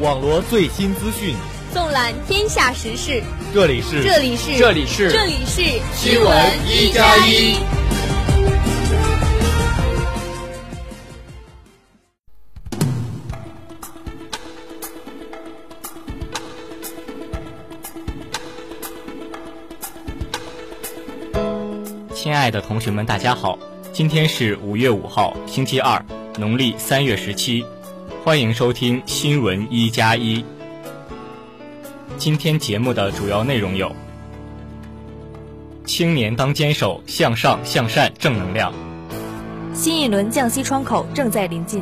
网罗最新资讯，纵览天下时事。这里是这里是这里是这里是新闻一加一。亲爱的同学们，大家好，今天是五月五号，星期二，农历三月十七。欢迎收听新闻一加一。今天节目的主要内容有：青年当坚守，向上向善正能量；新一轮降息窗口正在临近；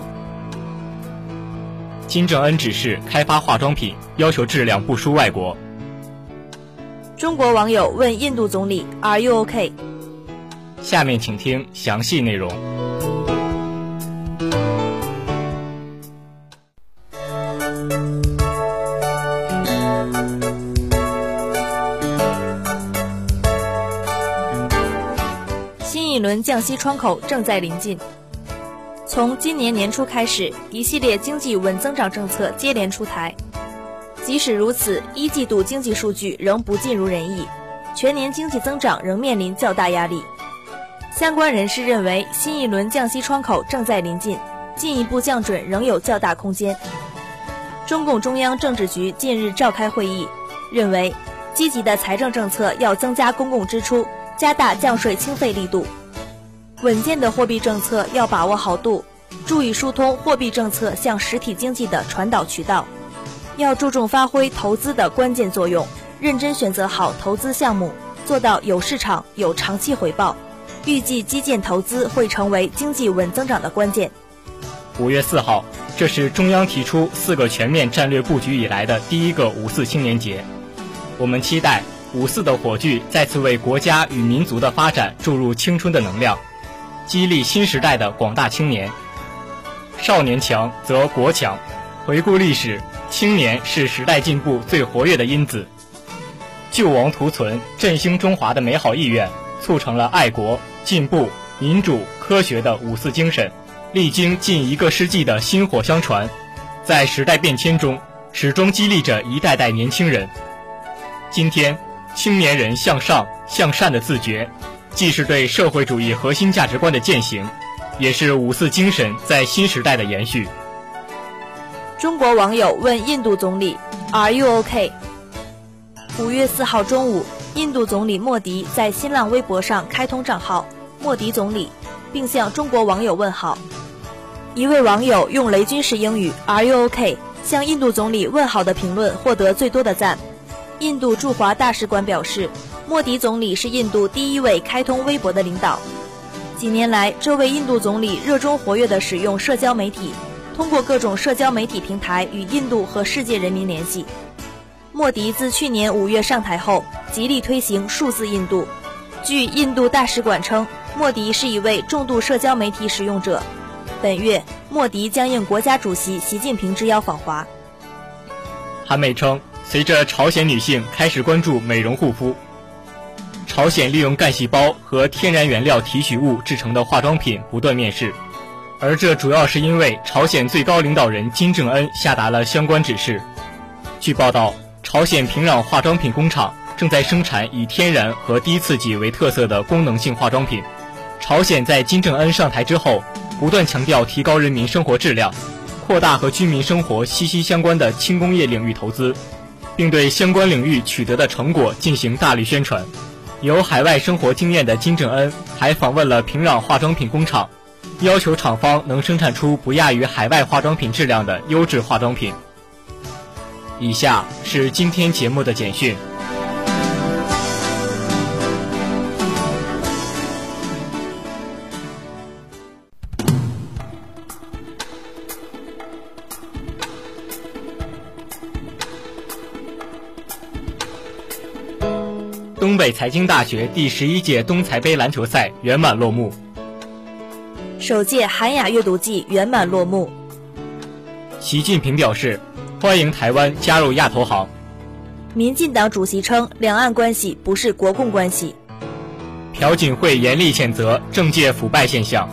金正恩指示开发化妆品，要求质量不输外国；中国网友问印度总理 “Are you OK？” 下面请听详细内容。轮降息窗口正在临近。从今年年初开始，一系列经济稳增长政策接连出台。即使如此，一季度经济数据仍不尽如人意，全年经济增长仍面临较大压力。相关人士认为，新一轮降息窗口正在临近，进一步降准仍有较大空间。中共中央政治局近日召开会议，认为积极的财政政策要增加公共支出，加大降税清费力度。稳健的货币政策要把握好度，注意疏通货币政策向实体经济的传导渠道，要注重发挥投资的关键作用，认真选择好投资项目，做到有市场、有长期回报。预计基建投资会成为经济稳增长的关键。五月四号，这是中央提出四个全面战略布局以来的第一个五四青年节，我们期待五四的火炬再次为国家与民族的发展注入青春的能量。激励新时代的广大青年，少年强则国强。回顾历史，青年是时代进步最活跃的因子。救亡图存、振兴中华的美好意愿，促成了爱国、进步、民主、科学的五四精神。历经近一个世纪的薪火相传，在时代变迁中，始终激励着一代代年轻人。今天，青年人向上向善的自觉。既是对社会主义核心价值观的践行，也是五四精神在新时代的延续。中国网友问印度总理：“Are you OK？” 五月四号中午，印度总理莫迪在新浪微博上开通账号“莫迪总理”，并向中国网友问好。一位网友用雷军式英语 “Are you OK？” 向印度总理问好的评论获得最多的赞。印度驻华大使馆表示。莫迪总理是印度第一位开通微博的领导。几年来，这位印度总理热衷活跃地使用社交媒体，通过各种社交媒体平台与印度和世界人民联系。莫迪自去年五月上台后，极力推行数字印度。据印度大使馆称，莫迪是一位重度社交媒体使用者。本月，莫迪将应国家主席习近平之邀访华。韩媒称，随着朝鲜女性开始关注美容护肤。朝鲜利用干细胞和天然原料提取物制成的化妆品不断面世，而这主要是因为朝鲜最高领导人金正恩下达了相关指示。据报道，朝鲜平壤化妆品工厂正在生产以天然和低刺激为特色的功能性化妆品。朝鲜在金正恩上台之后，不断强调提高人民生活质量，扩大和居民生活息息相关的轻工业领域投资，并对相关领域取得的成果进行大力宣传。有海外生活经验的金正恩还访问了平壤化妆品工厂，要求厂方能生产出不亚于海外化妆品质量的优质化妆品。以下是今天节目的简讯。东北财经大学第十一届东财杯篮球赛圆满落幕。首届韩雅阅读季圆满落幕。习近平表示，欢迎台湾加入亚投行。民进党主席称，两岸关系不是国共关系。朴槿惠严厉谴责政界腐败现象。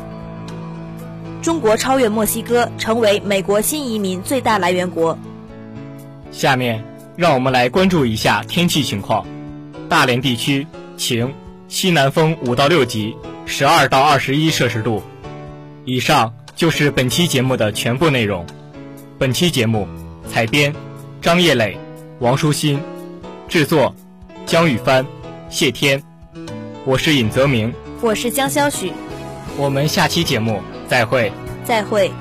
中国超越墨西哥，成为美国新移民最大来源国。下面，让我们来关注一下天气情况。大连地区晴，西南风五到六级，十二到二十一摄氏度。以上就是本期节目的全部内容。本期节目采编张叶磊、王舒心，制作江雨帆、谢天。我是尹泽明，我是江潇许。我们下期节目再会。再会。